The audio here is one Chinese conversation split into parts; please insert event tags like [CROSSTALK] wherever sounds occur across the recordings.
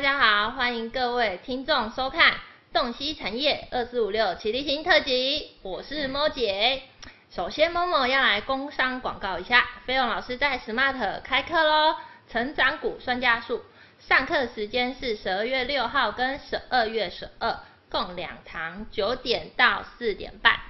大家好，欢迎各位听众收看《洞悉产业二四五六启力新特辑》，我是 Mo 姐。首先，Moo 要来工商广告一下，飞龙老师在 Smart 开课喽，成长股算价术，上课时间是十二月六号跟十二月十二，共两堂，九点到四点半。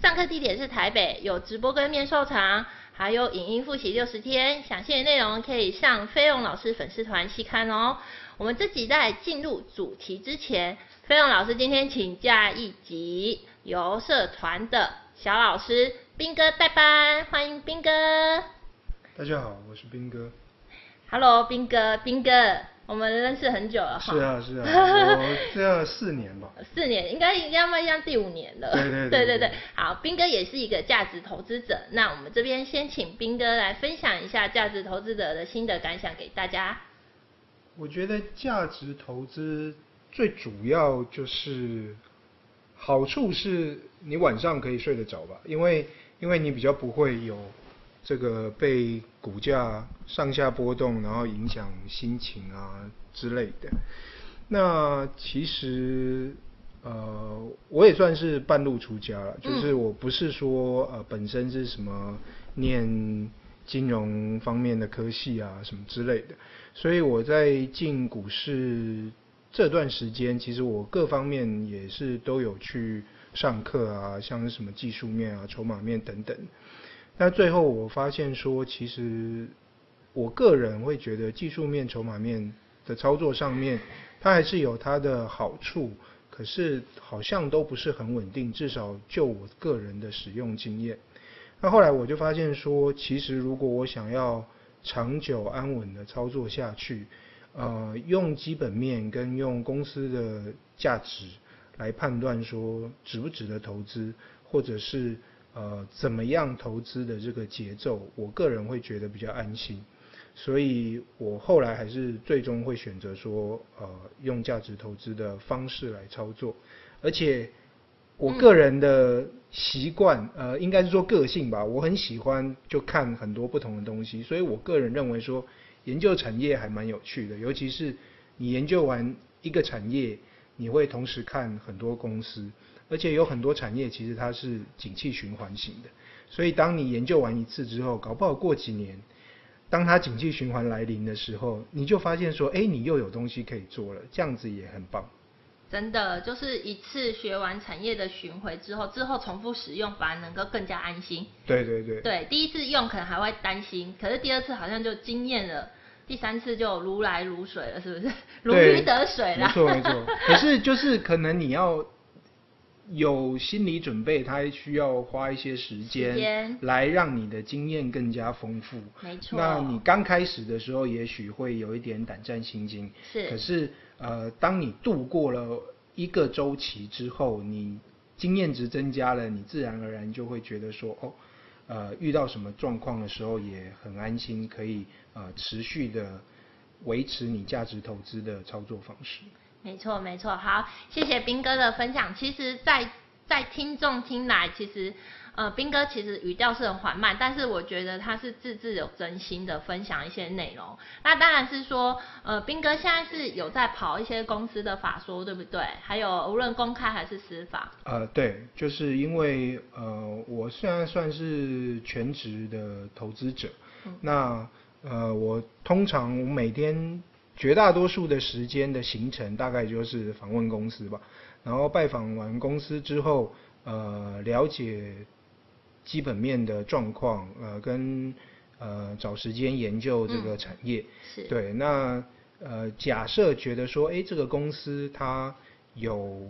上课地点是台北，有直播跟面授场。还有影音复习六十天，详细的内容可以上飞龙老师粉丝团细看哦。我们这集在进入主题之前，飞龙老师今天请假一集，由社团的小老师斌哥代班，欢迎斌哥。大家好，我是斌哥。Hello，彬哥，斌哥。我们认识很久了哈。是啊是啊，[LAUGHS] 我这四年吧。四年，应该要迈向第五年了。对对对，对对对。好，斌哥也是一个价值投资者，那我们这边先请斌哥来分享一下价值投资者的心得感想给大家。我觉得价值投资最主要就是好处是你晚上可以睡得着吧，因为因为你比较不会有。这个被股价上下波动，然后影响心情啊之类的。那其实呃，我也算是半路出家了，就是我不是说呃本身是什么念金融方面的科系啊什么之类的，所以我在进股市这段时间，其实我各方面也是都有去上课啊，像是什么技术面啊、筹码面等等。那最后我发现说，其实我个人会觉得技术面、筹码面的操作上面，它还是有它的好处，可是好像都不是很稳定，至少就我个人的使用经验。那后来我就发现说，其实如果我想要长久安稳的操作下去，呃，用基本面跟用公司的价值来判断说值不值得投资，或者是。呃，怎么样投资的这个节奏，我个人会觉得比较安心，所以我后来还是最终会选择说，呃，用价值投资的方式来操作，而且我个人的习惯，呃，应该是说个性吧，我很喜欢就看很多不同的东西，所以我个人认为说，研究产业还蛮有趣的，尤其是你研究完一个产业，你会同时看很多公司。而且有很多产业其实它是景气循环型的，所以当你研究完一次之后，搞不好过几年，当它景气循环来临的时候，你就发现说，哎，你又有东西可以做了，这样子也很棒。真的，就是一次学完产业的巡回之后，之后重复使用反而能够更加安心。对对对。对，第一次用可能还会担心，可是第二次好像就惊艳了，第三次就如来如水了，是不是？[LAUGHS] 如鱼得水了。没错没错。可是就是可能你要。有心理准备，他需要花一些时间来让你的经验更加丰富。没错。那你刚开始的时候，也许会有一点胆战心惊。是。可是，呃，当你度过了一个周期之后，你经验值增加了，你自然而然就会觉得说，哦，呃，遇到什么状况的时候也很安心，可以呃持续的维持你价值投资的操作方式。没错，没错，好，谢谢斌哥的分享。其实在，在在听众听来，其实，呃，斌哥其实语调是很缓慢，但是我觉得他是字字有真心的分享一些内容。那当然是说，呃，斌哥现在是有在跑一些公司的法说，对不对？还有无论公开还是私法。呃，对，就是因为呃，我现在算是全职的投资者，嗯、那呃，我通常我每天。绝大多数的时间的行程大概就是访问公司吧，然后拜访完公司之后，呃，了解基本面的状况，呃，跟呃找时间研究这个产业。嗯、是。对，那呃假设觉得说，哎，这个公司它有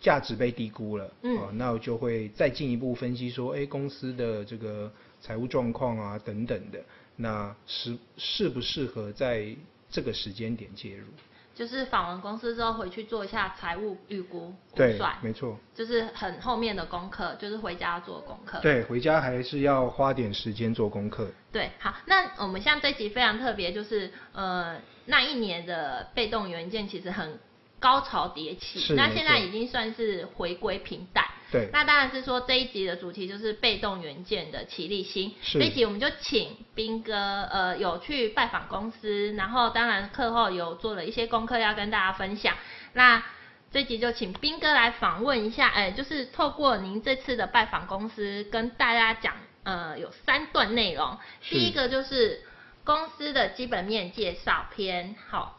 价值被低估了，嗯、呃，那我就会再进一步分析说，哎，公司的这个财务状况啊等等的，那适适不适合在这个时间点介入，就是访完公司之后回去做一下财务预估估算，没错，就是很后面的功课，就是回家做功课。对，回家还是要花点时间做功课。对，好，那我们像这集非常特别，就是呃那一年的被动元件其实很高潮迭起，那现在已经算是回归平淡。对。那当然是说这一集的主题就是被动元件的齐力新。是。这一集我们就请斌哥，呃，有去拜访公司，然后当然课后有做了一些功课要跟大家分享。那这一集就请斌哥来访问一下，哎，就是透过您这次的拜访公司，跟大家讲，呃，有三段内容。第一个就是公司的基本面介绍篇，好。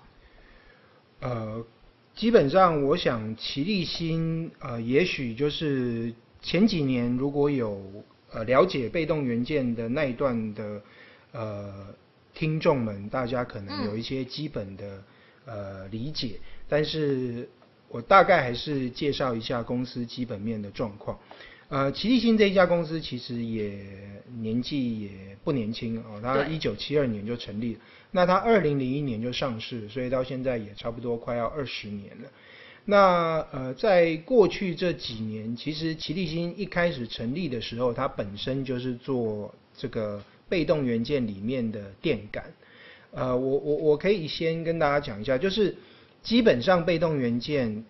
呃，基本上我想奇力新，呃，也许就是前几年如果有呃了解被动元件的那一段的呃听众们，大家可能有一些基本的、嗯、呃理解，但是。我大概还是介绍一下公司基本面的状况。呃，奇力新这一家公司其实也年纪也不年轻哦，它一九七二年就成立了，那它二零零一年就上市，所以到现在也差不多快要二十年了。那呃，在过去这几年，其实奇力新一开始成立的时候，它本身就是做这个被动元件里面的电感。呃，我我我可以先跟大家讲一下，就是。基本上被动元件，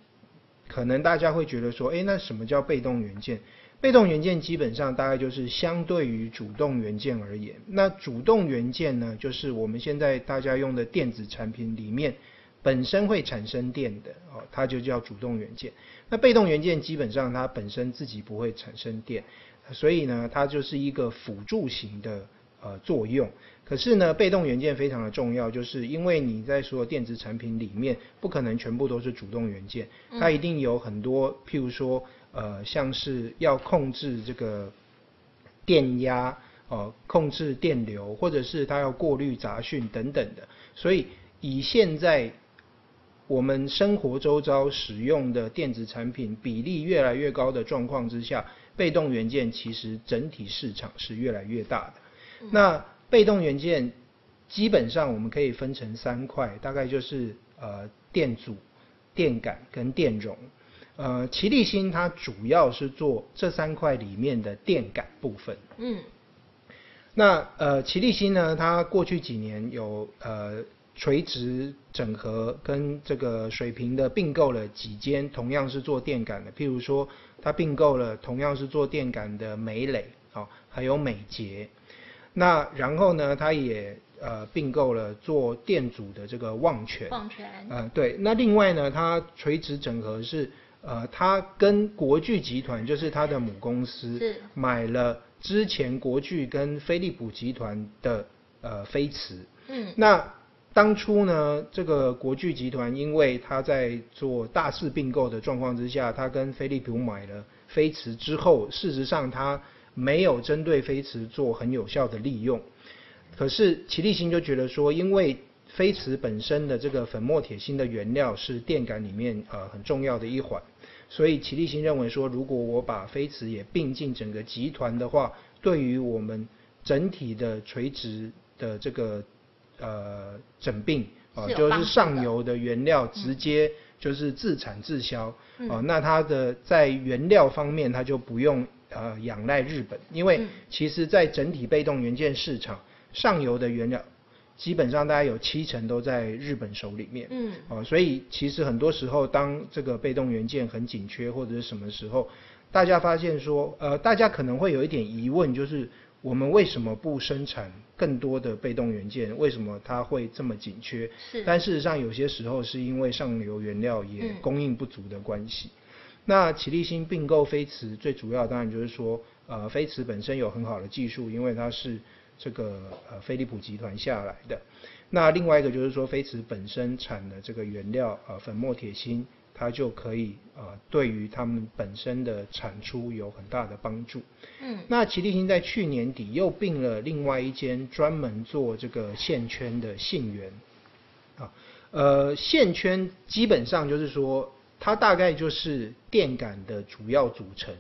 可能大家会觉得说，哎，那什么叫被动元件？被动元件基本上大概就是相对于主动元件而言，那主动元件呢，就是我们现在大家用的电子产品里面本身会产生电的哦，它就叫主动元件。那被动元件基本上它本身自己不会产生电，所以呢，它就是一个辅助型的呃作用。可是呢，被动元件非常的重要，就是因为你在所有电子产品里面，不可能全部都是主动元件，它一定有很多，譬如说，呃，像是要控制这个电压，呃，控制电流，或者是它要过滤杂讯等等的。所以以现在我们生活周遭使用的电子产品比例越来越高的状况之下，被动元件其实整体市场是越来越大的。那被动元件基本上我们可以分成三块，大概就是呃电阻、电感跟电容。呃，奇力新它主要是做这三块里面的电感部分。嗯。那呃奇力新呢，它过去几年有呃垂直整合跟这个水平的并购了几间同样是做电感的，譬如说它并购了同样是做电感的美磊，哦，还有美捷。那然后呢，它也呃并购了做电阻的这个旺泉。旺泉。呃，对。那另外呢，它垂直整合是呃，他跟国巨集团就是他的母公司，是买了之前国巨跟飞利浦集团的呃飞驰。嗯。那当初呢，这个国巨集团因为他在做大肆并购的状况之下，他跟飞利浦买了飞驰之后，事实上他。没有针对飞驰做很有效的利用，可是齐立新就觉得说，因为飞驰本身的这个粉末铁芯的原料是电感里面呃很重要的一环，所以齐立新认为说，如果我把飞驰也并进整个集团的话，对于我们整体的垂直的这个呃整并啊，就是上游的原料直接就是自产自销啊，那它的在原料方面它就不用。呃，仰赖日本，因为其实，在整体被动元件市场，上游的原料基本上大概有七成都在日本手里面。嗯，哦，所以其实很多时候，当这个被动元件很紧缺或者是什么时候，大家发现说，呃，大家可能会有一点疑问，就是我们为什么不生产更多的被动元件？为什么它会这么紧缺？是，但事实上有些时候是因为上游原料也供应不足的关系。那启立新并购飞驰，最主要当然就是说，呃，飞驰本身有很好的技术，因为它是这个呃飞利浦集团下来的。那另外一个就是说，飞驰本身产的这个原料呃粉末铁芯，它就可以呃对于他们本身的产出有很大的帮助。嗯。那奇力新在去年底又并了另外一间专门做这个线圈的信源，啊，呃，线圈基本上就是说。它大概就是电感的主要组成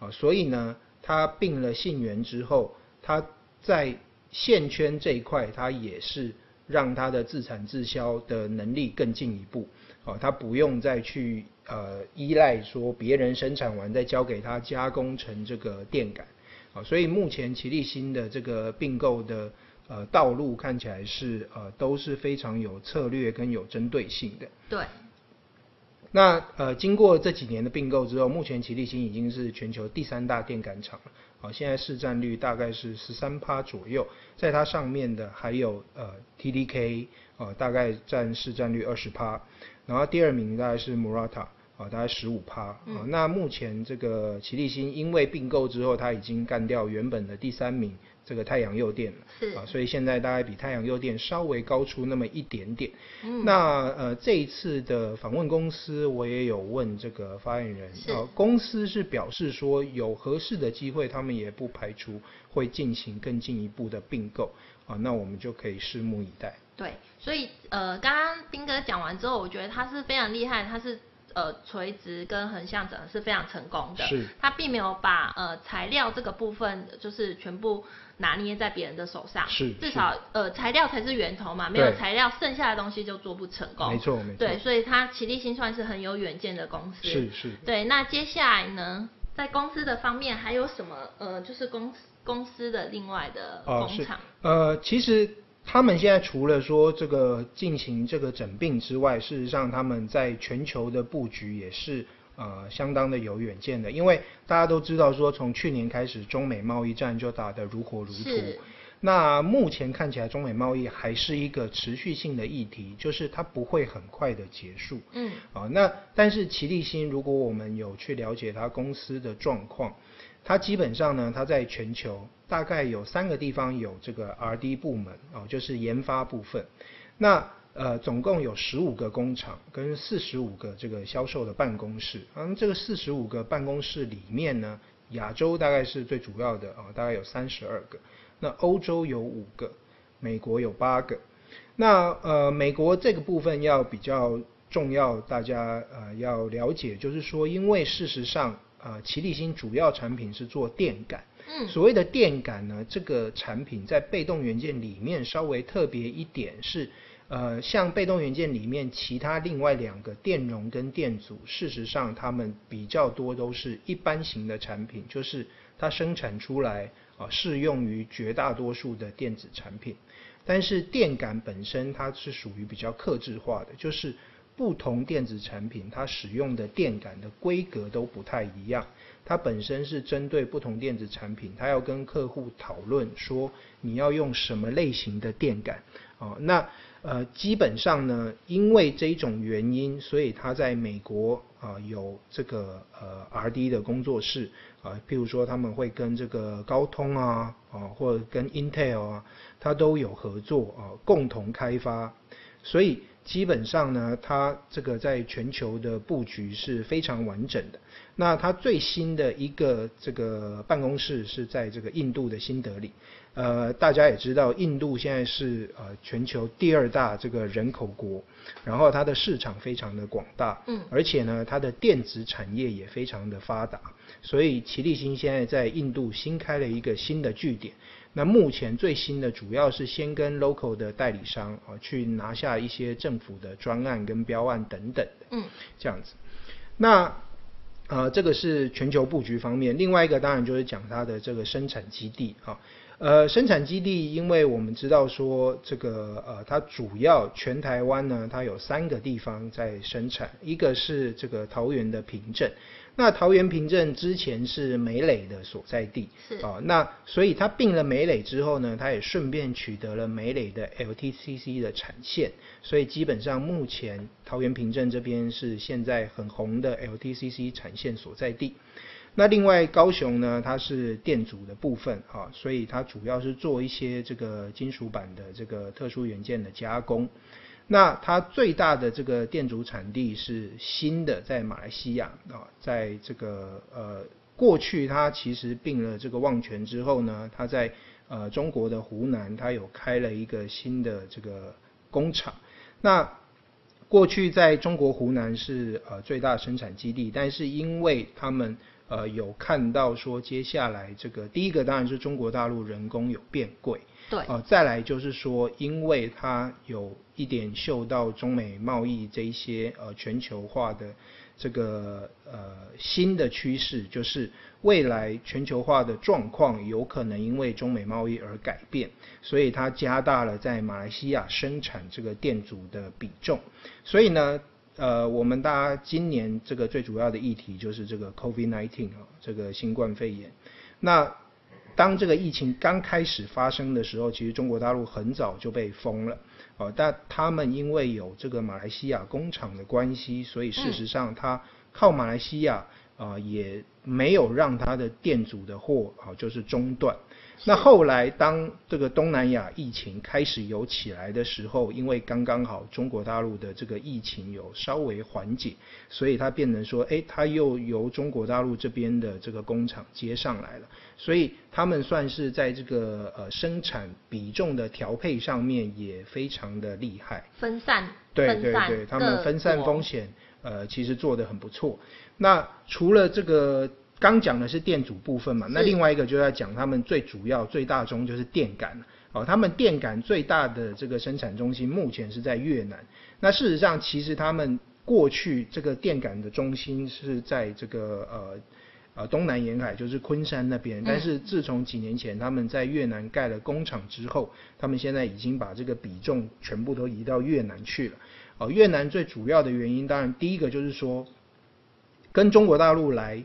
啊，所以呢，它并了信源之后，它在线圈这一块，它也是让它的自产自销的能力更进一步啊，它不用再去呃依赖说别人生产完再交给它加工成这个电感啊，所以目前奇力新的这个并购的呃道路看起来是呃都是非常有策略跟有针对性的。对。那呃，经过这几年的并购之后，目前奇力新已经是全球第三大电感厂了。啊，现在市占率大概是十三趴左右，在它上面的还有呃 TDK，啊，大概占市占率二十趴，然后第二名大概是 Murata，啊，大概十五趴。啊，那目前这个奇力新因为并购之后，它已经干掉原本的第三名。这个太阳诱电了，是啊，所以现在大概比太阳诱电稍微高出那么一点点。嗯，那呃这一次的访问公司，我也有问这个发言人，是啊，公司是表示说有合适的机会，他们也不排除会进行更进一步的并购啊，那我们就可以拭目以待。对，所以呃刚刚丁哥讲完之后，我觉得他是非常厉害，他是。呃，垂直跟横向整是非常成功的，是，他并没有把呃材料这个部分就是全部拿捏在别人的手上，是，至少呃材料才是源头嘛，没有材料，剩下的东西就做不成功，没错没错，对，所以他奇力新算是很有远见的公司，是是，对，那接下来呢，在公司的方面还有什么呃，就是公公司的另外的工厂，呃，呃，其实。他们现在除了说这个进行这个整并之外，事实上他们在全球的布局也是呃相当的有远见的。因为大家都知道说，从去年开始中美贸易战就打得如火如荼。那目前看起来中美贸易还是一个持续性的议题，就是它不会很快的结束。嗯。啊，那但是奇力新如果我们有去了解他公司的状况。它基本上呢，它在全球大概有三个地方有这个 R&D 部门哦，就是研发部分。那呃，总共有十五个工厂跟四十五个这个销售的办公室。嗯，这个四十五个办公室里面呢，亚洲大概是最主要的啊，大概有三十二个。那欧洲有五个，美国有八个。那呃，美国这个部分要比较重要，大家呃要了解，就是说，因为事实上。呃，奇力新主要产品是做电感。嗯，所谓的电感呢，这个产品在被动元件里面稍微特别一点是，呃，像被动元件里面其他另外两个电容跟电阻，事实上它们比较多都是一般型的产品，就是它生产出来啊，呃，适用于绝大多数的电子产品。但是电感本身它是属于比较克制化的，就是。不同电子产品，它使用的电感的规格都不太一样。它本身是针对不同电子产品，它要跟客户讨论说你要用什么类型的电感。哦，那呃基本上呢，因为这种原因，所以它在美国啊、有这个呃 R&D 的工作室啊、譬如说他们会跟这个高通啊啊、或者跟 Intel 啊，它都有合作啊、共同开发，所以。基本上呢，它这个在全球的布局是非常完整的。那它最新的一个这个办公室是在这个印度的新德里。呃，大家也知道，印度现在是呃全球第二大这个人口国，然后它的市场非常的广大，嗯，而且呢，它的电子产业也非常的发达，所以奇力新现在在印度新开了一个新的据点。那目前最新的主要是先跟 local 的代理商啊去拿下一些政府的专案跟标案等等的，嗯，这样子。那呃这个是全球布局方面，另外一个当然就是讲它的这个生产基地啊。呃，生产基地，因为我们知道说这个呃，它主要全台湾呢，它有三个地方在生产，一个是这个桃园的平镇，那桃园平镇之前是美磊的所在地，是啊、呃，那所以它并了美磊之后呢，它也顺便取得了美磊的 LTCC 的产线，所以基本上目前桃园平镇这边是现在很红的 LTCC 产线所在地。那另外高雄呢，它是电阻的部分啊，所以它主要是做一些这个金属板的这个特殊元件的加工。那它最大的这个电阻产地是新的，在马来西亚啊，在这个呃过去它其实并了这个旺泉之后呢，它在呃中国的湖南，它有开了一个新的这个工厂。那过去在中国湖南是呃最大生产基地，但是因为他们呃，有看到说接下来这个第一个当然是中国大陆人工有变贵，对，呃，再来就是说，因为它有一点嗅到中美贸易这一些呃全球化的这个呃新的趋势，就是未来全球化的状况有可能因为中美贸易而改变，所以它加大了在马来西亚生产这个电阻的比重，所以呢。呃，我们大家今年这个最主要的议题就是这个 COVID-19 啊，这个新冠肺炎。那当这个疫情刚开始发生的时候，其实中国大陆很早就被封了，哦，但他们因为有这个马来西亚工厂的关系，所以事实上他靠马来西亚啊，也没有让他的店主的货啊，就是中断。那后来，当这个东南亚疫情开始有起来的时候，因为刚刚好中国大陆的这个疫情有稍微缓解，所以它变成说，哎，它又由中国大陆这边的这个工厂接上来了，所以他们算是在这个呃生产比重的调配上面也非常的厉害。分散，对对对，他们分散风险，呃，其实做得很不错。那除了这个。刚讲的是电阻部分嘛，那另外一个就要讲他们最主要、最大宗就是电感哦，他们电感最大的这个生产中心目前是在越南。那事实上，其实他们过去这个电感的中心是在这个呃呃东南沿海，就是昆山那边。但是自从几年前他们在越南盖了工厂之后，他们现在已经把这个比重全部都移到越南去了。哦，越南最主要的原因，当然第一个就是说跟中国大陆来。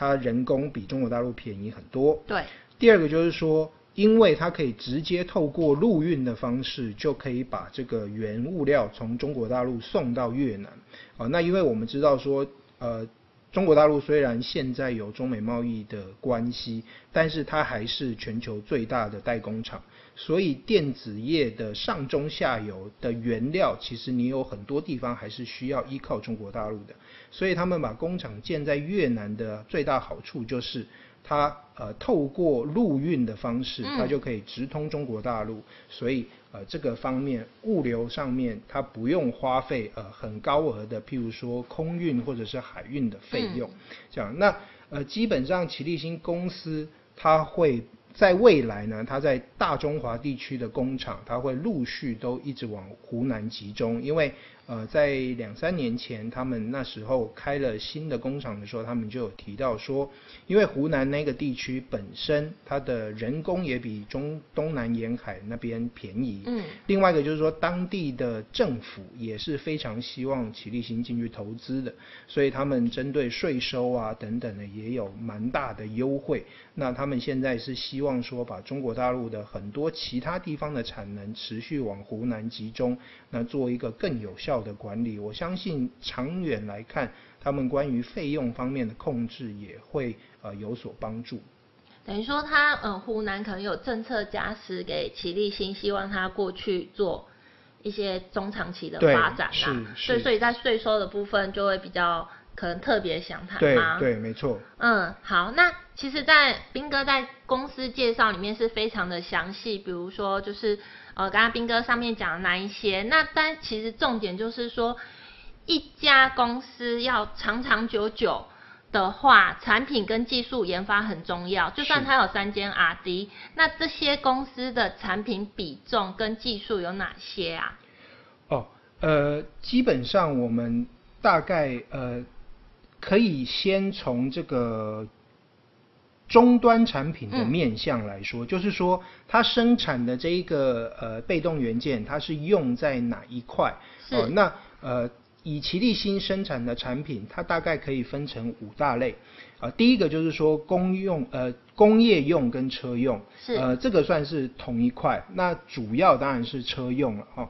它人工比中国大陆便宜很多。对。第二个就是说，因为它可以直接透过陆运的方式，就可以把这个原物料从中国大陆送到越南。啊，那因为我们知道说，呃，中国大陆虽然现在有中美贸易的关系，但是它还是全球最大的代工厂。所以电子业的上中下游的原料，其实你有很多地方还是需要依靠中国大陆的。所以他们把工厂建在越南的最大好处就是，它呃透过陆运的方式，它就可以直通中国大陆。所以呃这个方面物流上面它不用花费呃很高额的，譬如说空运或者是海运的费用。这样，那呃基本上奇力新公司它会。在未来呢，它在大中华地区的工厂，它会陆续都一直往湖南集中，因为。呃，在两三年前，他们那时候开了新的工厂的时候，他们就有提到说，因为湖南那个地区本身它的人工也比中东南沿海那边便宜。嗯。另外一个就是说，当地的政府也是非常希望启力新进去投资的，所以他们针对税收啊等等的也有蛮大的优惠。那他们现在是希望说，把中国大陆的很多其他地方的产能持续往湖南集中，那做一个更有效的管理，我相信长远来看，他们关于费用方面的控制也会呃有所帮助。等于说他，他嗯湖南可能有政策加持给齐立新，希望他过去做一些中长期的发展啊，所以所以在税收的部分就会比较可能特别详谈吗？对对，没错。嗯，好，那其实，在斌哥在公司介绍里面是非常的详细，比如说就是。呃，刚刚斌哥上面讲的那一些，那但其实重点就是说，一家公司要长长久久的话，产品跟技术研发很重要。就算它有三间 R&D，那这些公司的产品比重跟技术有哪些啊？哦，呃，基本上我们大概呃可以先从这个。终端产品的面向来说，嗯、就是说它生产的这一个呃被动元件，它是用在哪一块？哦。呃、那呃以奇力新生产的产品，它大概可以分成五大类。啊、呃，第一个就是说公用呃工业用跟车用，是。呃这个算是同一块。那主要当然是车用了哈、哦。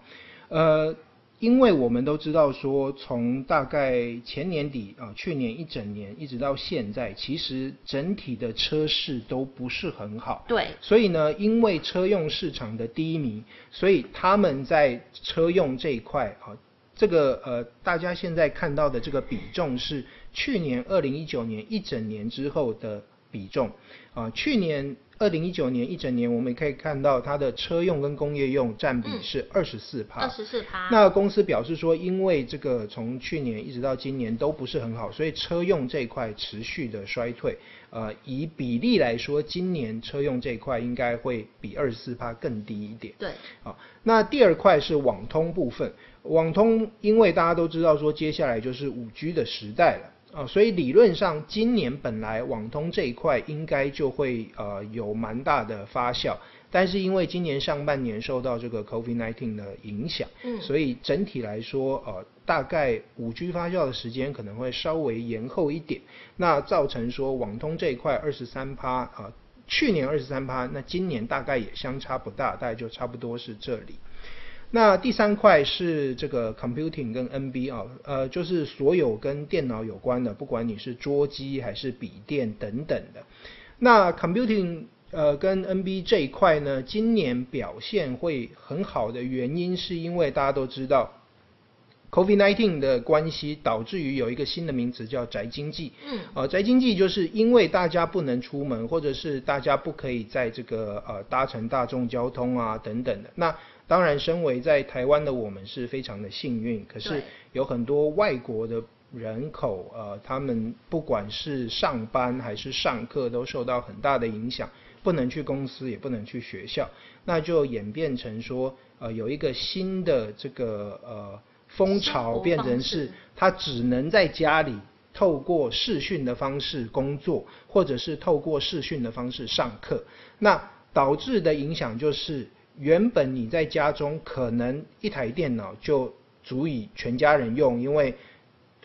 呃。因为我们都知道说，从大概前年底啊，去年一整年一直到现在，其实整体的车市都不是很好。对。所以呢，因为车用市场的低迷，所以他们在车用这一块啊，这个呃，大家现在看到的这个比重是去年二零一九年一整年之后的比重啊，去年。二零一九年一整年，我们也可以看到它的车用跟工业用占比是二十四趴。二十四趴。那公司表示说，因为这个从去年一直到今年都不是很好，所以车用这一块持续的衰退。呃，以比例来说，今年车用这一块应该会比二十四趴更低一点。对。好，那第二块是网通部分。网通，因为大家都知道说，接下来就是五 G 的时代了。啊、哦，所以理论上今年本来网通这一块应该就会呃有蛮大的发酵，但是因为今年上半年受到这个 COVID-19 的影响，嗯，所以整体来说，呃，大概五 G 发酵的时间可能会稍微延后一点，那造成说网通这一块二十三趴啊，去年二十三趴，那今年大概也相差不大，大概就差不多是这里。那第三块是这个 computing 跟 NB 啊，呃，就是所有跟电脑有关的，不管你是桌机还是笔电等等的。那 computing 呃跟 NB 这一块呢，今年表现会很好的原因，是因为大家都知道 COVID-19 的关系，导致于有一个新的名词叫宅经济。嗯。呃，宅经济就是因为大家不能出门，或者是大家不可以在这个呃搭乘大众交通啊等等的那。当然，身为在台湾的我们是非常的幸运。可是有很多外国的人口，呃，他们不管是上班还是上课，都受到很大的影响，不能去公司，也不能去学校，那就演变成说，呃，有一个新的这个呃风潮，变成是他只能在家里透过视讯的方式工作，或者是透过视讯的方式上课，那导致的影响就是。原本你在家中可能一台电脑就足以全家人用，因为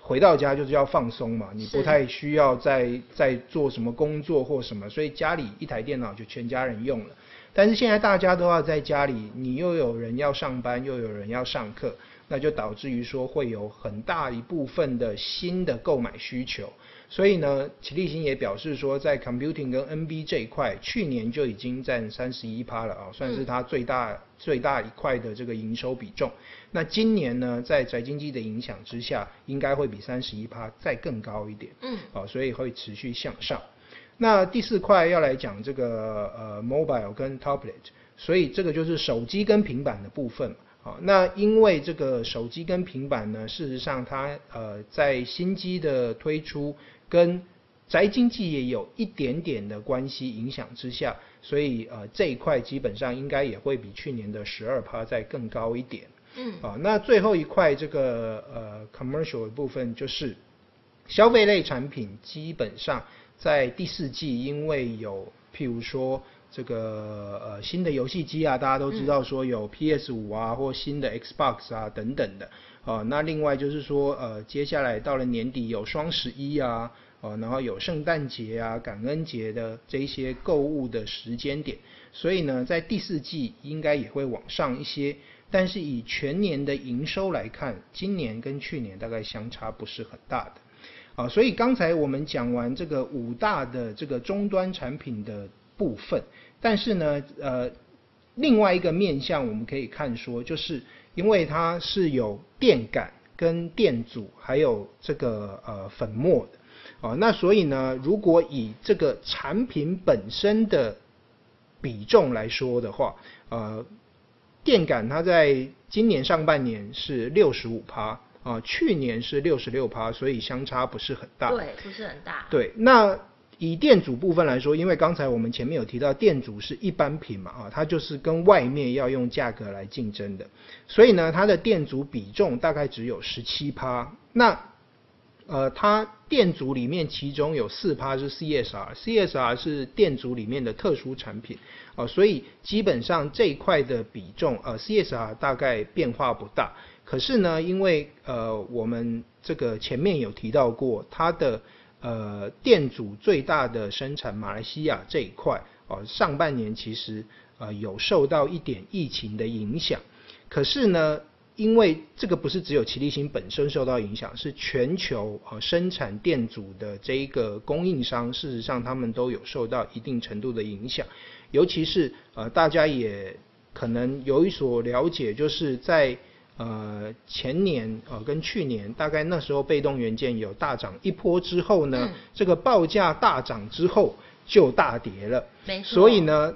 回到家就是要放松嘛，你不太需要再再做什么工作或什么，所以家里一台电脑就全家人用了。但是现在大家都要在家里，你又有人要上班，又有人要上课，那就导致于说会有很大一部分的新的购买需求。所以呢，奇力新也表示说，在 computing 跟 NB 这一块，去年就已经占三十一趴了啊，算是它最大、嗯、最大一块的这个营收比重。那今年呢，在宅经济的影响之下，应该会比三十一趴再更高一点。嗯，啊，所以会持续向上。那第四块要来讲这个呃 mobile 跟 tablet，所以这个就是手机跟平板的部分。好，那因为这个手机跟平板呢，事实上它呃在新机的推出跟宅经济也有一点点的关系影响之下，所以呃这一块基本上应该也会比去年的十二趴再更高一点。嗯，啊，那最后一块这个呃 commercial 的部分就是消费类产品，基本上在第四季因为有譬如说。这个呃新的游戏机啊，大家都知道说有 PS 五啊，或新的 Xbox 啊等等的啊。那另外就是说呃，接下来到了年底有双十一啊，呃，然后有圣诞节啊、感恩节的这一些购物的时间点，所以呢，在第四季应该也会往上一些。但是以全年的营收来看，今年跟去年大概相差不是很大的啊。所以刚才我们讲完这个五大的这个终端产品的部分。但是呢，呃，另外一个面向我们可以看说，就是因为它是有电感跟电阻，还有这个呃粉末的，哦，那所以呢，如果以这个产品本身的比重来说的话，呃，电感它在今年上半年是六十五趴，啊，去年是六十六趴，所以相差不是很大。对，不是很大。对，那。以电阻部分来说，因为刚才我们前面有提到，电阻是一般品嘛，啊，它就是跟外面要用价格来竞争的，所以呢，它的电阻比重大概只有十七趴。那，呃，它电阻里面其中有四趴是 CSR，CSR 是电阻里面的特殊产品，啊，所以基本上这一块的比重，呃，CSR 大概变化不大。可是呢，因为呃，我们这个前面有提到过，它的。呃，电阻最大的生产马来西亚这一块，哦，上半年其实呃有受到一点疫情的影响，可是呢，因为这个不是只有奇力新本身受到影响，是全球呃生产电阻的这一个供应商，事实上他们都有受到一定程度的影响，尤其是呃大家也可能有一所了解，就是在。呃，前年呃跟去年大概那时候被动元件有大涨一波之后呢，嗯、这个报价大涨之后就大跌了。没错。所以呢，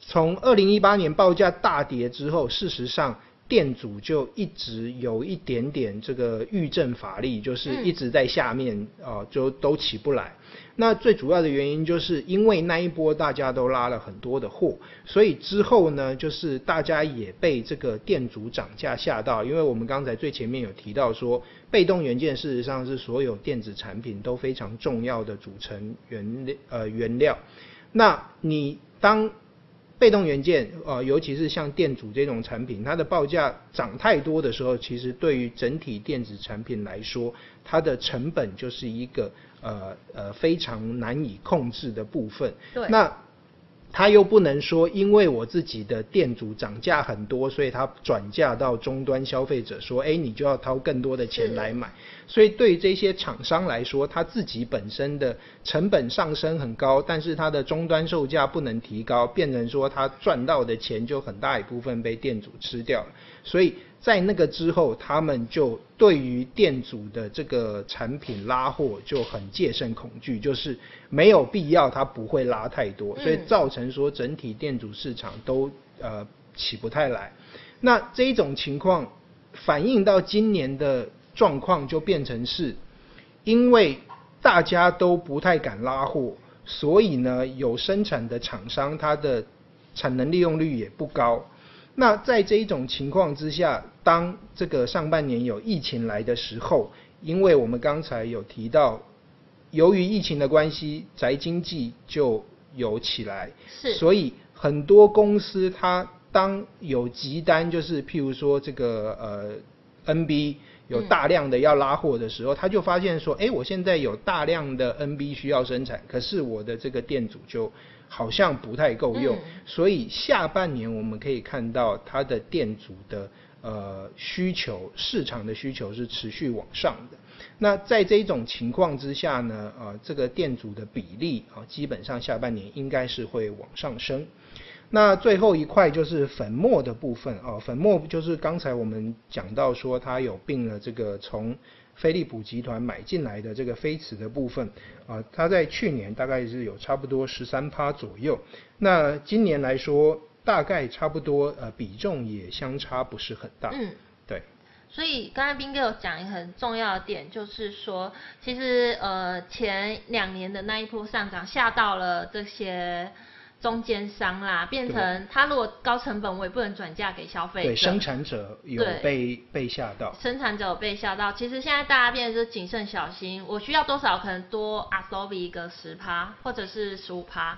从二零一八年报价大跌之后，事实上店主就一直有一点点这个预振乏力，就是一直在下面啊、嗯呃，就都起不来。那最主要的原因就是因为那一波大家都拉了很多的货，所以之后呢，就是大家也被这个店主涨价吓到。因为我们刚才最前面有提到说，被动元件事实上是所有电子产品都非常重要的组成原呃原料。那你当被动元件，呃，尤其是像电阻这种产品，它的报价涨太多的时候，其实对于整体电子产品来说，它的成本就是一个呃呃非常难以控制的部分。对。那他又不能说，因为我自己的店主涨价很多，所以他转嫁到终端消费者，说，哎，你就要掏更多的钱来买。所以对于这些厂商来说，他自己本身的成本上升很高，但是他的终端售价不能提高，变成说他赚到的钱就很大一部分被店主吃掉了。所以在那个之后，他们就对于店主的这个产品拉货就很戒慎恐惧，就是没有必要，它不会拉太多，所以造成说整体店主市场都呃起不太来。那这一种情况反映到今年的状况就变成是，因为大家都不太敢拉货，所以呢有生产的厂商它的产能利用率也不高。那在这一种情况之下，当这个上半年有疫情来的时候，因为我们刚才有提到，由于疫情的关系，宅经济就有起来，是，所以很多公司它当有急单，就是譬如说这个呃 NB 有大量的要拉货的时候，他、嗯、就发现说，哎，我现在有大量的 NB 需要生产，可是我的这个电阻就。好像不太够用，嗯，所以下半年我们可以看到它的电阻的呃需求，市场的需求是持续往上的。那在这种情况之下呢，呃，这个电阻的比例啊，基本上下半年应该是会往上升。那最后一块就是粉末的部分啊，粉末就是刚才我们讲到说它有并了这个从。飞利浦集团买进来的这个飞驰的部分啊，它在去年大概是有差不多十三趴左右，那今年来说大概差不多呃比重也相差不是很大。嗯，对。所以刚才斌哥有讲一个很重要的点，就是说其实呃前两年的那一波上涨吓到了这些。中间商啦，变成他如果高成本，我也不能转嫁给消费者。对，生产者有被被吓到。生产者有被吓到。其实现在大家变得是谨慎小心，我需要多少可能多 absorb 一个十趴，或者是十五趴，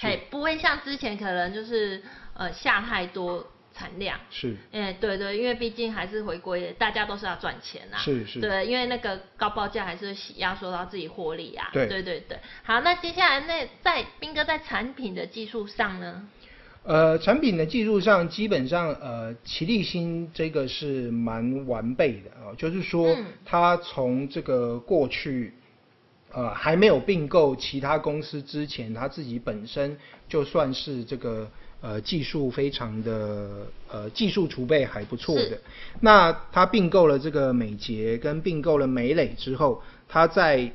嘿，不会像之前可能就是呃下太多。产量。是，哎，对对，因为毕竟还是回归，大家都是要赚钱呐，是是，对，因为那个高报价还是压缩到自己获利啊，对。对对对。好，那接下来那在斌哥在产品的技术上呢？呃，产品的技术上基本上呃，齐力新这个是蛮完备的啊，就是说它从这个过去呃还没有并购其他公司之前，他自己本身就算是这个。呃，技术非常的呃，技术储备还不错的。那他并购了这个美捷跟并购了美磊之后，他在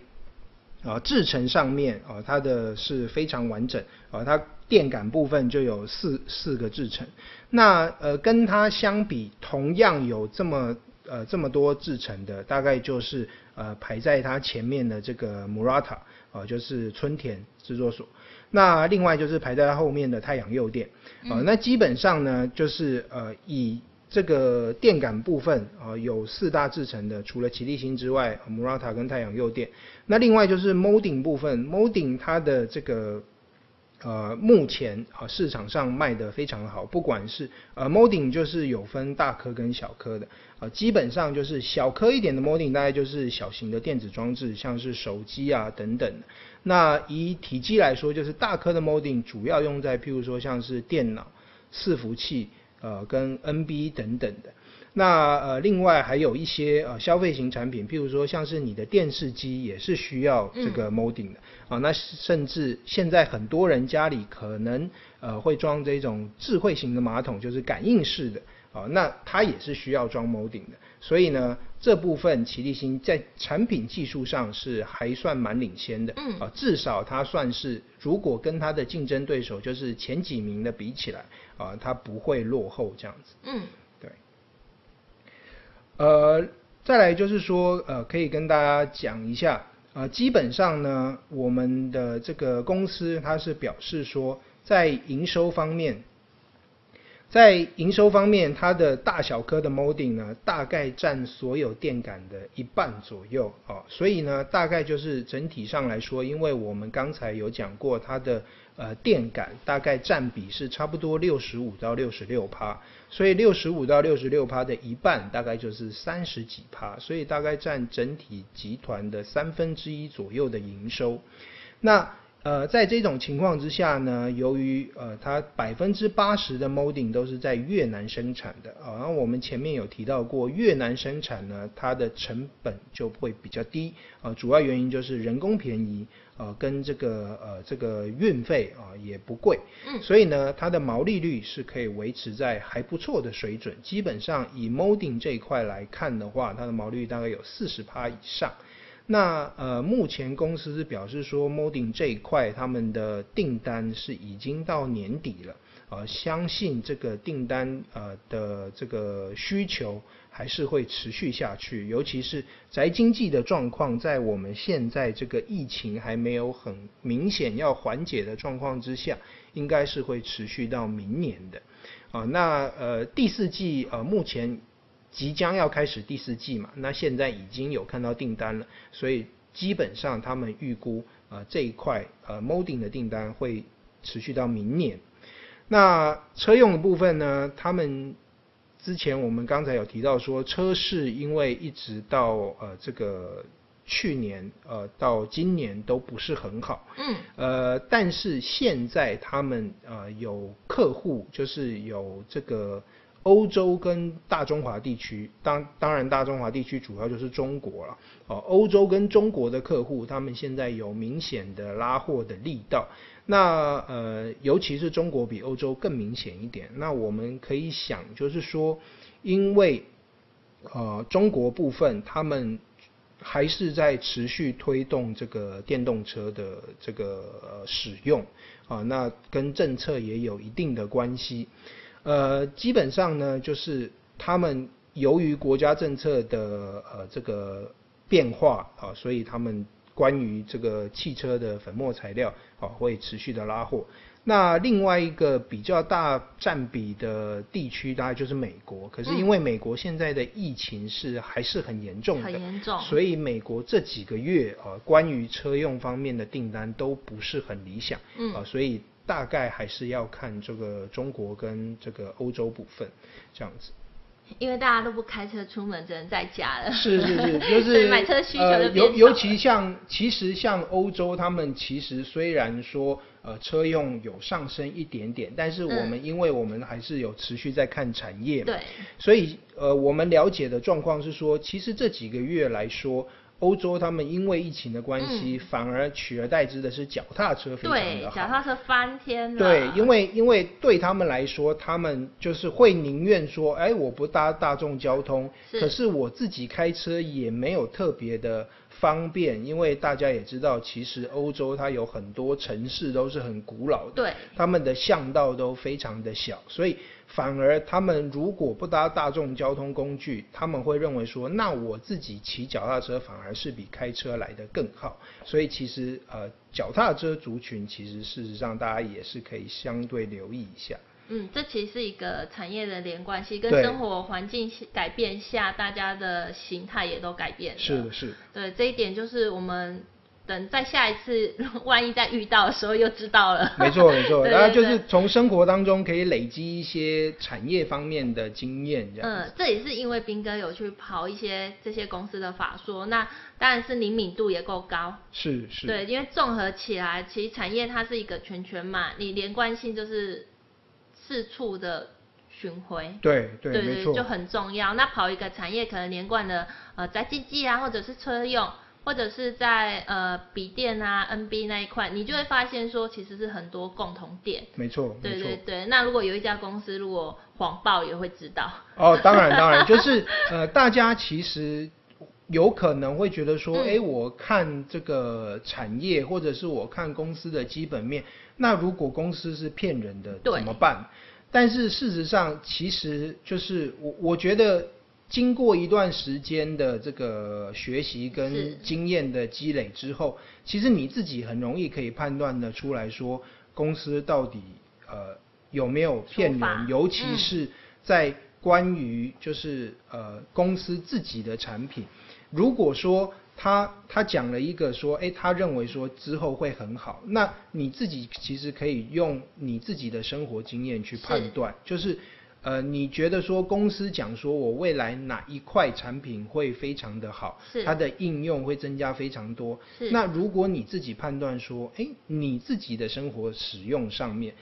啊制程上面啊，它的是非常完整啊，它电感部分就有四四个制程。那呃，跟它相比，同样有这么呃这么多制程的，大概就是呃排在它前面的这个 Murata 啊，就是春田制作所。那另外就是排在它后面的太阳诱电，啊、呃，那基本上呢，就是呃以这个电感部分啊、呃，有四大制成的，除了奇力星之外，Murata 跟太阳诱电。那另外就是 Molding 部分，Molding 它的这个呃目前啊、市场上卖得非常好，不管是呃 m o d i n g 就是有分大颗跟小颗的，啊、呃，基本上就是小颗一点的 m o d i n g 大概就是小型的电子装置，像是手机啊等等。那以体积来说，就是大颗的 m o d i n g 主要用在譬如说像是电脑、伺服器、呃跟 NB 等等的。那呃另外还有一些呃消费型产品，譬如说像是你的电视机也是需要这个 molding 的。啊、嗯，那甚至现在很多人家里可能呃会装这种智慧型的马桶，就是感应式的。啊，那它也是需要装 molding 的。所以呢，这部分奇力新在产品技术上是还算蛮领先的，嗯，啊，至少它算是，如果跟它的竞争对手就是前几名的比起来，啊，它不会落后这样子，嗯，对。呃，再来就是说，呃，可以跟大家讲一下，呃，基本上呢，我们的这个公司它是表示说，在营收方面。在营收方面，它的大小颗的 molding 呢，大概占所有电感的一半左右哦，所以呢，大概就是整体上来说，因为我们刚才有讲过，它的呃电感大概占比是差不多六十五到六十六趴，所以六十五到六十六趴的一半大概就是三十几趴，所以大概占整体集团的三分之一左右的营收，那。呃，在这种情况之下呢，由于呃它百分之八十的 molding 都是在越南生产的啊，然后我们前面有提到过，越南生产呢，它的成本就会比较低啊，主要原因就是人工便宜，呃，跟这个呃这个运费啊也不贵，嗯，所以呢，它的毛利率是可以维持在还不错的水准，基本上以 molding 这一块来看的话，它的毛利率大概有四十趴以上。那呃，目前公司是表示说，molding 这一块他们的订单是已经到年底了，呃，相信这个订单呃的这个需求还是会持续下去，尤其是宅经济的状况，在我们现在这个疫情还没有很明显要缓解的状况之下，应该是会持续到明年的，啊、那呃第四季呃目前。即将要开始第四季嘛，那现在已经有看到订单了，所以基本上他们预估呃这一块呃 molding 的订单会持续到明年。那车用的部分呢，他们之前我们刚才有提到说，车市因为一直到呃这个去年呃到今年都不是很好，嗯，呃但是现在他们呃有客户就是有这个。欧洲跟大中华地区，当当然大中华地区主要就是中国了。哦，欧洲跟中国的客户，他们现在有明显的拉货的力道。那呃，尤其是中国比欧洲更明显一点。那我们可以想，就是说，因为呃中国部分，他们还是在持续推动这个电动车的这个使用啊，那跟政策也有一定的关系。呃，基本上呢，就是他们由于国家政策的呃这个变化啊，所以他们关于这个汽车的粉末材料啊会持续的拉货。那另外一个比较大占比的地区，大概就是美国。可是因为美国现在的疫情是还是很严重的，很严重，所以美国这几个月啊，关于车用方面的订单都不是很理想，嗯啊，所以。大概还是要看这个中国跟这个欧洲部分这样子，因为大家都不开车出门，只能在家了。是是是，就是 [LAUGHS] 买车需求的尤尤其像其实像欧洲，他们其实虽然说呃车用有上升一点点，但是我们因为我们还是有持续在看产业嘛，对，所以呃我们了解的状况是说，其实这几个月来说。欧洲他们因为疫情的关系，嗯、反而取而代之的是脚踏车非常的好。对，脚踏车翻天了。对，因为因为对他们来说，他们就是会宁愿说，哎，我不搭大众交通，是可是我自己开车也没有特别的方便，因为大家也知道，其实欧洲它有很多城市都是很古老的，对，他们的巷道都非常的小，所以。反而他们如果不搭大众交通工具，他们会认为说，那我自己骑脚踏车反而是比开车来的更好。所以其实呃，脚踏车族群其实事实上大家也是可以相对留意一下。嗯，这其实是一个产业的连贯性，跟生活环境改变下，大家的形态也都改变了。是的，是的。对，这一点就是我们。等在下一次，[LAUGHS] 万一再遇到的时候，又知道了。没错，没错，[LAUGHS] 然后就是从生活当中可以累积一些产业方面的经验，这样。嗯，这也是因为斌哥有去跑一些这些公司的法说，那当然是灵敏度也够高。是是。对，因为综合起来，其实产业它是一个圈圈嘛，你连贯性就是四处的巡回。对对，对对，就很重要。那跑一个产业，可能连贯的呃，宅经济啊，或者是车用。或者是在呃笔电啊 NB 那一块，你就会发现说其实是很多共同点。没错，对对对。那如果有一家公司如果谎报，也会知道。哦，当然当然，[LAUGHS] 就是呃大家其实有可能会觉得说，哎、嗯，我看这个产业或者是我看公司的基本面，那如果公司是骗人的怎么办？但是事实上，其实就是我我觉得。经过一段时间的这个学习跟经验的积累之后，其实你自己很容易可以判断的出来说，公司到底呃有没有骗人，尤其是在关于就是呃公司自己的产品，如果说他他讲了一个说，哎，他认为说之后会很好，那你自己其实可以用你自己的生活经验去判断，就是。呃，你觉得说公司讲说我未来哪一块产品会非常的好，是它的应用会增加非常多。是那如果你自己判断说，哎，你自己的生活使用上面。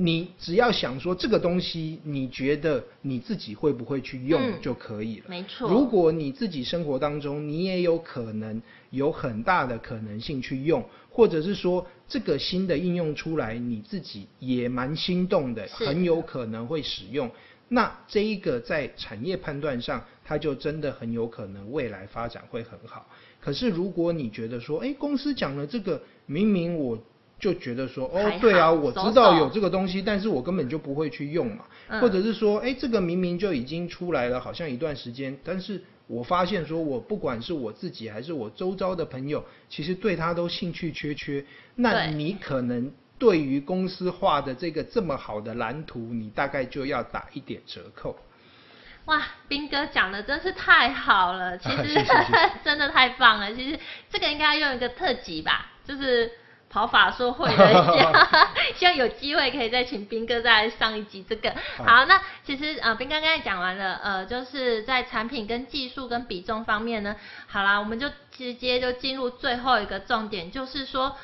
你只要想说这个东西，你觉得你自己会不会去用就可以了。嗯，没错。如果你自己生活当中，你也有可能有很大的可能性去用，或者是说这个新的应用出来，你自己也蛮心动的，很有可能会使用。那这一个在产业判断上，它就真的很有可能未来发展会很好。可是如果你觉得说，哎，公司讲了这个，明明我。就觉得说哦，对啊，我知道有这个东西，但是我根本就不会去用嘛。嗯、或者是说，哎，这个明明就已经出来了，好像一段时间，但是我发现说，我不管是我自己还是我周遭的朋友，其实对他都兴趣缺缺。那你可能对于公司画的这个这么好的蓝图，你大概就要打一点折扣。哇，斌哥讲的真是太好了，其实 [LAUGHS] [LAUGHS] 真的太棒了。其实这个应该要用一个特辑吧，就是。跑法说会的一下，[LAUGHS] 希望有机会可以再请斌哥再来上一集这个。好，那其实呃，斌哥刚才讲完了，呃，就是在产品跟技术跟比重方面呢，好啦，我们就直接就进入最后一个重点，就是说。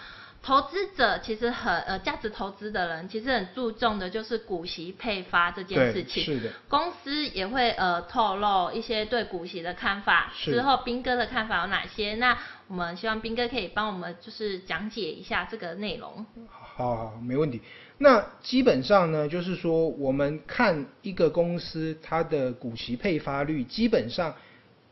投资者其实很呃，价值投资的人其实很注重的就是股息配发这件事情。是的。公司也会呃透露一些对股息的看法。之后斌哥的看法有哪些？那我们希望斌哥可以帮我们就是讲解一下这个内容。好好，没问题。那基本上呢，就是说我们看一个公司它的股息配发率，基本上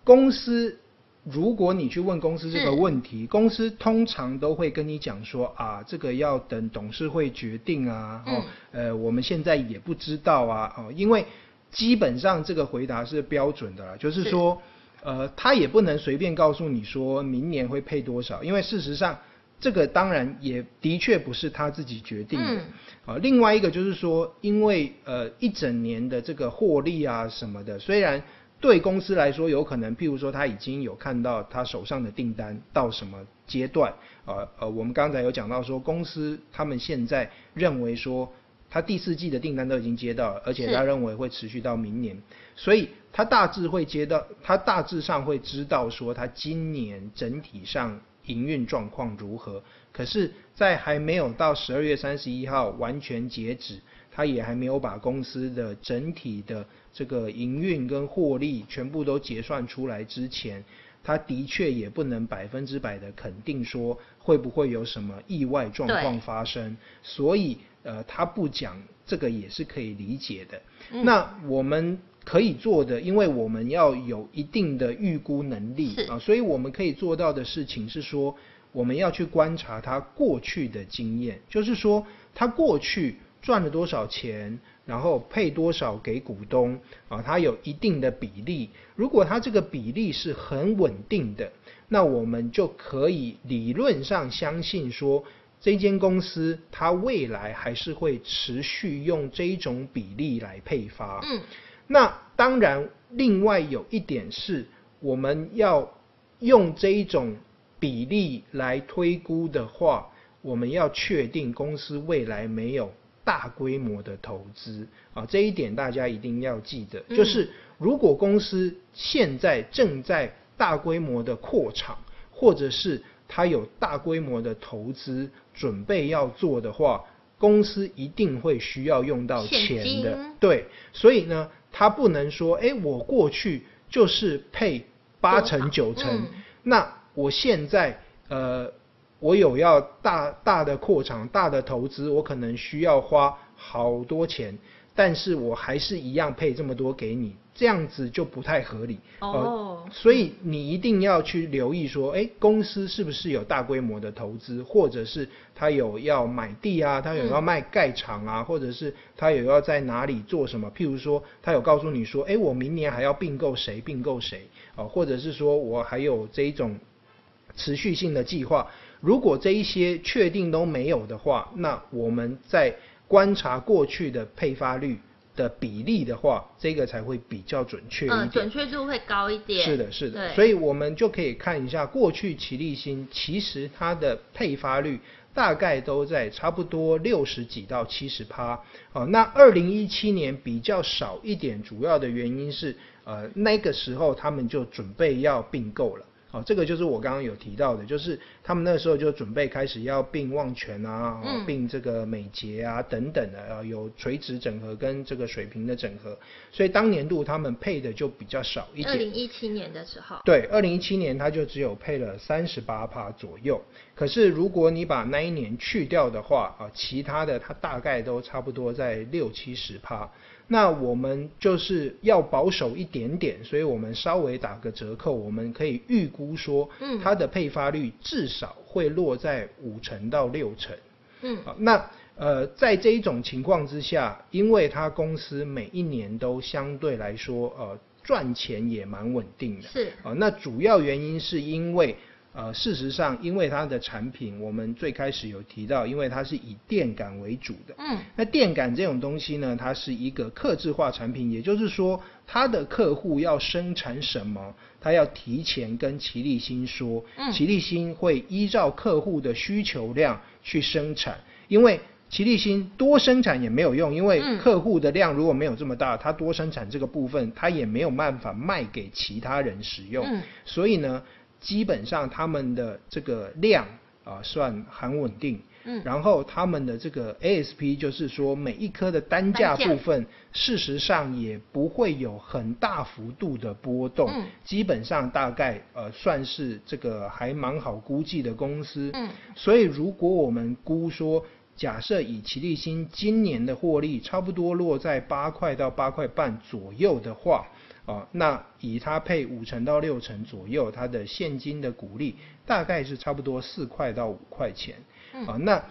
公司。如果你去问公司这个问题，公司通常都会跟你讲说啊，这个要等董事会决定啊，嗯、哦，呃，我们现在也不知道啊，哦，因为基本上这个回答是标准的啦，就是说，是呃，他也不能随便告诉你说明年会配多少，因为事实上这个当然也的确不是他自己决定的，啊、嗯哦，另外一个就是说，因为呃一整年的这个获利啊什么的，虽然。对公司来说，有可能，譬如说，他已经有看到他手上的订单到什么阶段，呃呃，我们刚才有讲到说，公司他们现在认为说，他第四季的订单都已经接到了，而且他认为会持续到明年，所以他大致会接到，他大致上会知道说，他今年整体上营运状况如何。可是，在还没有到十二月三十一号完全截止，他也还没有把公司的整体的。这个营运跟获利全部都结算出来之前，他的确也不能百分之百的肯定说会不会有什么意外状况发生，所以呃他不讲这个也是可以理解的。嗯、那我们可以做的，因为我们要有一定的预估能力啊，所以我们可以做到的事情是说，我们要去观察他过去的经验，就是说他过去赚了多少钱。然后配多少给股东啊？它有一定的比例。如果它这个比例是很稳定的，那我们就可以理论上相信说，这间公司它未来还是会持续用这一种比例来配发。嗯。那当然，另外有一点是，我们要用这一种比例来推估的话，我们要确定公司未来没有。大规模的投资啊，这一点大家一定要记得。嗯、就是如果公司现在正在大规模的扩厂，或者是它有大规模的投资准备要做的话，公司一定会需要用到钱的。对，所以呢，他不能说，哎，我过去就是配八成九成，嗯、那我现在呃。我有要大大的扩厂、大的投资，我可能需要花好多钱，但是我还是一样配这么多给你，这样子就不太合理。哦、呃，所以你一定要去留意说，诶，公司是不是有大规模的投资，或者是他有要买地啊，他有要卖盖厂啊，嗯、或者是他有要在哪里做什么？譬如说，他有告诉你说，诶，我明年还要并购谁？并购谁？啊、呃，或者是说我还有这一种持续性的计划。如果这一些确定都没有的话，那我们在观察过去的配发率的比例的话，这个才会比较准确一点。嗯，准确度会高一点。是的，是的。对。所以我们就可以看一下过去奇力新其实它的配发率大概都在差不多六十几到七十趴。哦，那二零一七年比较少一点，主要的原因是呃那个时候他们就准备要并购了。哦，这个就是我刚刚有提到的，就是他们那时候就准备开始要并旺泉啊，嗯、并这个美捷啊等等的啊，有垂直整合跟这个水平的整合，所以当年度他们配的就比较少一点。二零一七年的时候。对，二零一七年他就只有配了三十八趴左右。可是如果你把那一年去掉的话啊，其他的它大概都差不多在六七十趴。那我们就是要保守一点点，所以我们稍微打个折扣，我们可以预估说，嗯，它的配发率至少会落在五成到六成，嗯，好，那呃，在这一种情况之下，因为它公司每一年都相对来说呃赚钱也蛮稳定的，是。啊，那主要原因是因为。呃，事实上，因为它的产品，我们最开始有提到，因为它是以电感为主的。嗯。那电感这种东西呢，它是一个客制化产品，也就是说，它的客户要生产什么，它要提前跟齐立新说。嗯。齐立新会依照客户的需求量去生产，因为齐立新多生产也没有用，因为客户的量如果没有这么大，它多生产这个部分，它也没有办法卖给其他人使用。嗯。所以呢。基本上他们的这个量啊算很稳定，嗯，然后他们的这个 ASP 就是说每一颗的单价部分，事实上也不会有很大幅度的波动，嗯，基本上大概呃算是这个还蛮好估计的公司，嗯，所以如果我们估说，假设以奇力新今年的获利差不多落在八块到八块半左右的话。啊，那以它配五成到六成左右，它的现金的股利大概是差不多四块到五块钱。啊，那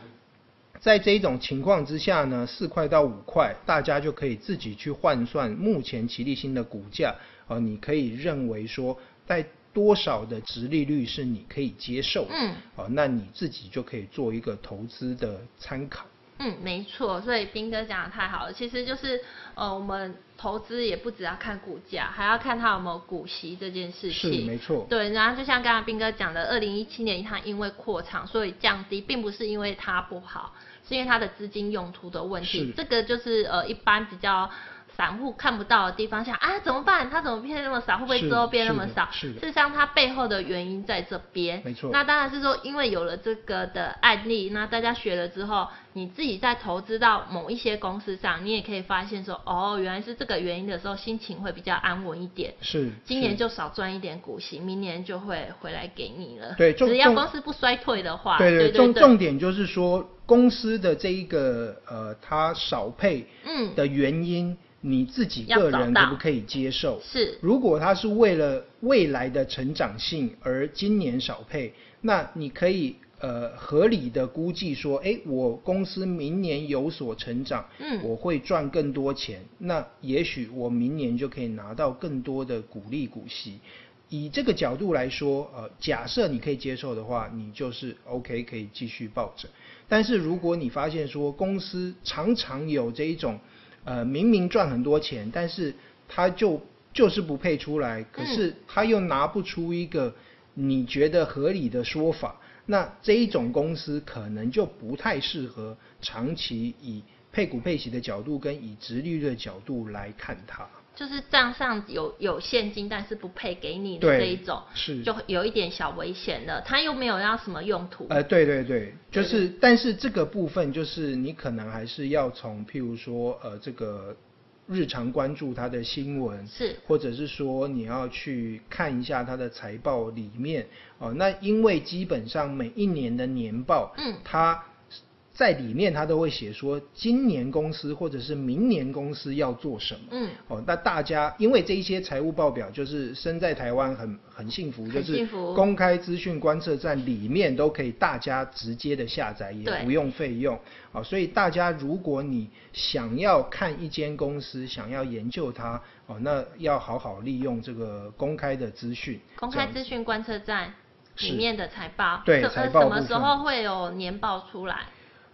在这种情况之下呢，四块到五块，大家就可以自己去换算目前奇力新的股价。啊，你可以认为说，在多少的值利率是你可以接受的。嗯。啊，那你自己就可以做一个投资的参考。嗯，没错，所以斌哥讲的太好了。其实就是，呃，我们投资也不只要看股价，还要看它有没有股息这件事情。是，没错。对，然后就像刚刚斌哥讲的，二零一七年它因为扩厂，所以降低，并不是因为它不好，是因为它的资金用途的问题。是。这个就是呃，一般比较。散户看不到的地方想啊，怎么办？它怎么变那么少？会不会之后变那么少？事实上，它背后的原因在这边。没错。那当然是说，因为有了这个的案例，那大家学了之后，你自己在投资到某一些公司上，你也可以发现说，哦，原来是这个原因的时候，心情会比较安稳一点。是。今年就少赚一点股息，明年就会回来给你了。对，只要公司不衰退的话。对对，对，重重点就是说，公司的这一个呃，它少配嗯的原因。嗯你自己个人可不可以接受？是，如果他是为了未来的成长性而今年少配，那你可以呃合理的估计说，哎，我公司明年有所成长，嗯，我会赚更多钱，那也许我明年就可以拿到更多的股利股息。以这个角度来说，呃，假设你可以接受的话，你就是 OK 可以继续抱着。但是如果你发现说公司常常有这一种，呃，明明赚很多钱，但是他就就是不配出来，可是他又拿不出一个你觉得合理的说法，嗯、那这一种公司可能就不太适合长期以配股配息的角度跟以值利率的角度来看它。就是账上有有现金，但是不配给你的这一种，是就有一点小危险了。他又没有要什么用途。呃，对对对，就是但是这个部分就是你可能还是要从譬如说呃这个日常关注他的新闻，是，或者是说你要去看一下他的财报里面哦、呃。那因为基本上每一年的年报，嗯，他。在里面，他都会写说今年公司或者是明年公司要做什么。嗯，哦，那大家因为这一些财务报表，就是身在台湾很很幸福，就是公开资讯观测站里面都可以大家直接的下载，也不用费用。啊，所以大家如果你想要看一间公司，想要研究它，哦，那要好好利用这个公开的资讯。公开资讯观测站里面的财报，对，财报什么时候会有年报出来？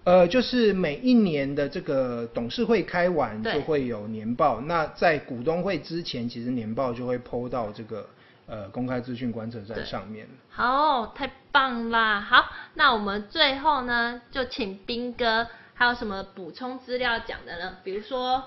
呃，就是每一年的这个董事会开完就会有年报，那在股东会之前，其实年报就会 PO 到这个呃公开资讯观测站上面。好，太棒啦！好，那我们最后呢，就请斌哥还有什么补充资料讲的呢？比如说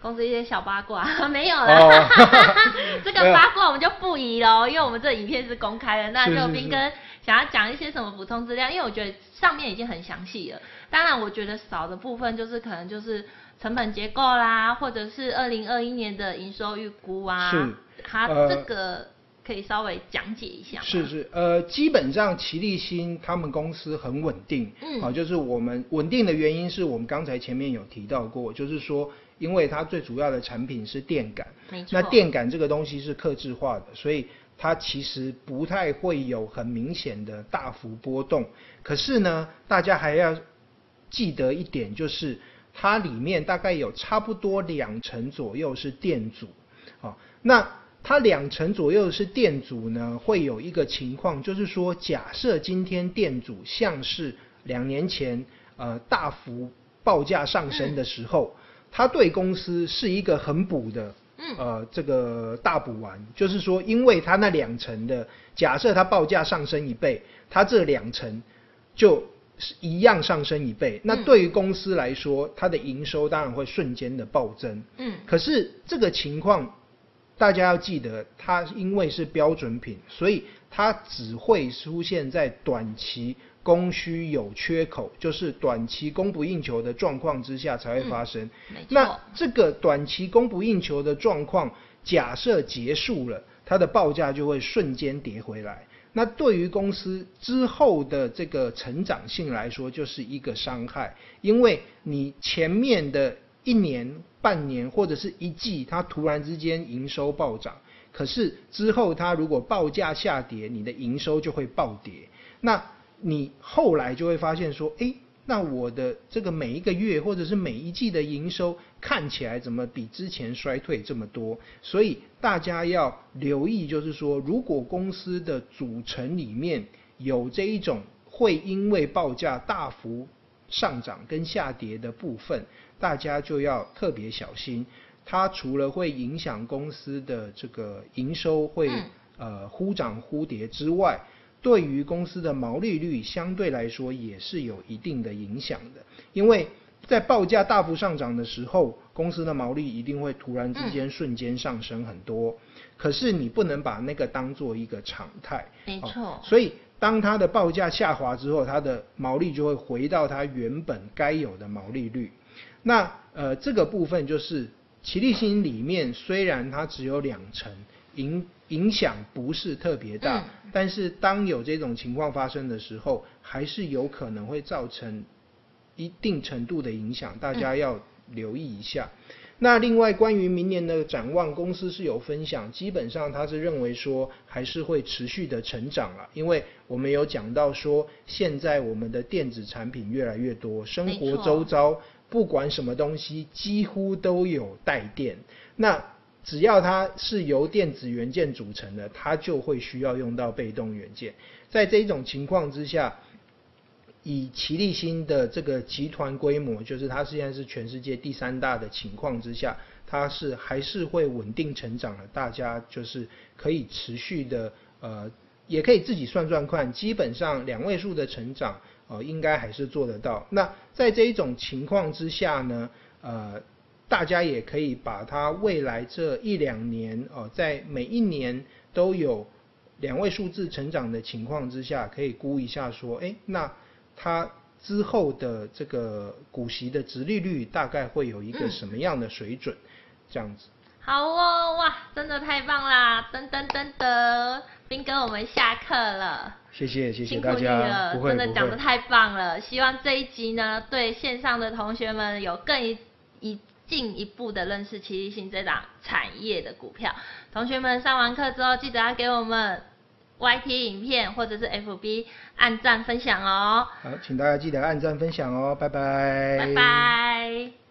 公司一些小八卦，[LAUGHS] 没有了，哦、[LAUGHS] 这个八卦我们就不宜喽，因为我们这影片是公开的。那就斌哥想要讲一些什么补充资料？因为我觉得上面已经很详细了。当然，我觉得少的部分就是可能就是成本结构啦，或者是二零二一年的营收预估啊，是，它这个可以稍微讲解一下。是是，呃，基本上齐立新他们公司很稳定，嗯，好，就是我们稳定的原因是我们刚才前面有提到过，就是说，因为它最主要的产品是电感，那电感这个东西是克制化的，所以它其实不太会有很明显的大幅波动。可是呢，大家还要。记得一点就是，它里面大概有差不多两成左右是电阻，好，那它两成左右是电阻呢，会有一个情况，就是说，假设今天电阻像是两年前呃大幅报价上升的时候，它对公司是一个很补的，呃这个大补丸，就是说，因为它那两层的，假设它报价上升一倍，它这两层就。是一样上升一倍，那对于公司来说，嗯、它的营收当然会瞬间的暴增。嗯，可是这个情况，大家要记得，它因为是标准品，所以它只会出现在短期供需有缺口，就是短期供不应求的状况之下才会发生。嗯、那这个短期供不应求的状况，假设结束了，它的报价就会瞬间跌回来。那对于公司之后的这个成长性来说，就是一个伤害，因为你前面的一年、半年或者是一季，它突然之间营收暴涨，可是之后它如果报价下跌，你的营收就会暴跌。那你后来就会发现说，诶。那我的这个每一个月或者是每一季的营收看起来怎么比之前衰退这么多？所以大家要留意，就是说，如果公司的组成里面有这一种会因为报价大幅上涨跟下跌的部分，大家就要特别小心。它除了会影响公司的这个营收会呃忽涨忽跌之外，对于公司的毛利率相对来说也是有一定的影响的，因为在报价大幅上涨的时候，公司的毛利一定会突然之间瞬间上升很多。嗯、可是你不能把那个当做一个常态，没错、哦。所以当它的报价下滑之后，它的毛利就会回到它原本该有的毛利率。那呃这个部分就是奇力新里面虽然它只有两成。影影响不是特别大，嗯，但是当有这种情况发生的时候，还是有可能会造成一定程度的影响，大家要留意一下。嗯，那另外关于明年的展望，公司是有分享，基本上他是认为说还是会持续的成长了，因为我们有讲到说，现在我们的电子产品越来越多，生活周遭不管什么东西几乎都有带电，那。只要它是由电子元件组成的，它就会需要用到被动元件。在这一种情况之下，以奇力新的这个集团规模，就是它现在是全世界第三大的情况之下，它是还是会稳定成长的。大家就是可以持续的，呃，也可以自己算算看，基本上两位数的成长，呃，应该还是做得到。那在这一种情况之下呢，呃。大家也可以把它未来这一两年哦，在每一年都有两位数字成长的情况之下，可以估一下说，哎，那它之后的这个股息的殖利率大概会有一个什么样的水准？嗯、这样子。好哦，哇，真的太棒啦！噔噔噔噔，斌哥，我们下课了。谢谢谢谢大家，辛苦你了，真的讲的太棒了。希望这一集呢，对线上的同学们有更一一。进一步的认识奇力新这档产业的股票，同学们上完课之后，记得要给我们 YT 影片或者是 FB 按赞分享哦。好，请大家记得按赞分享哦，拜拜。拜拜。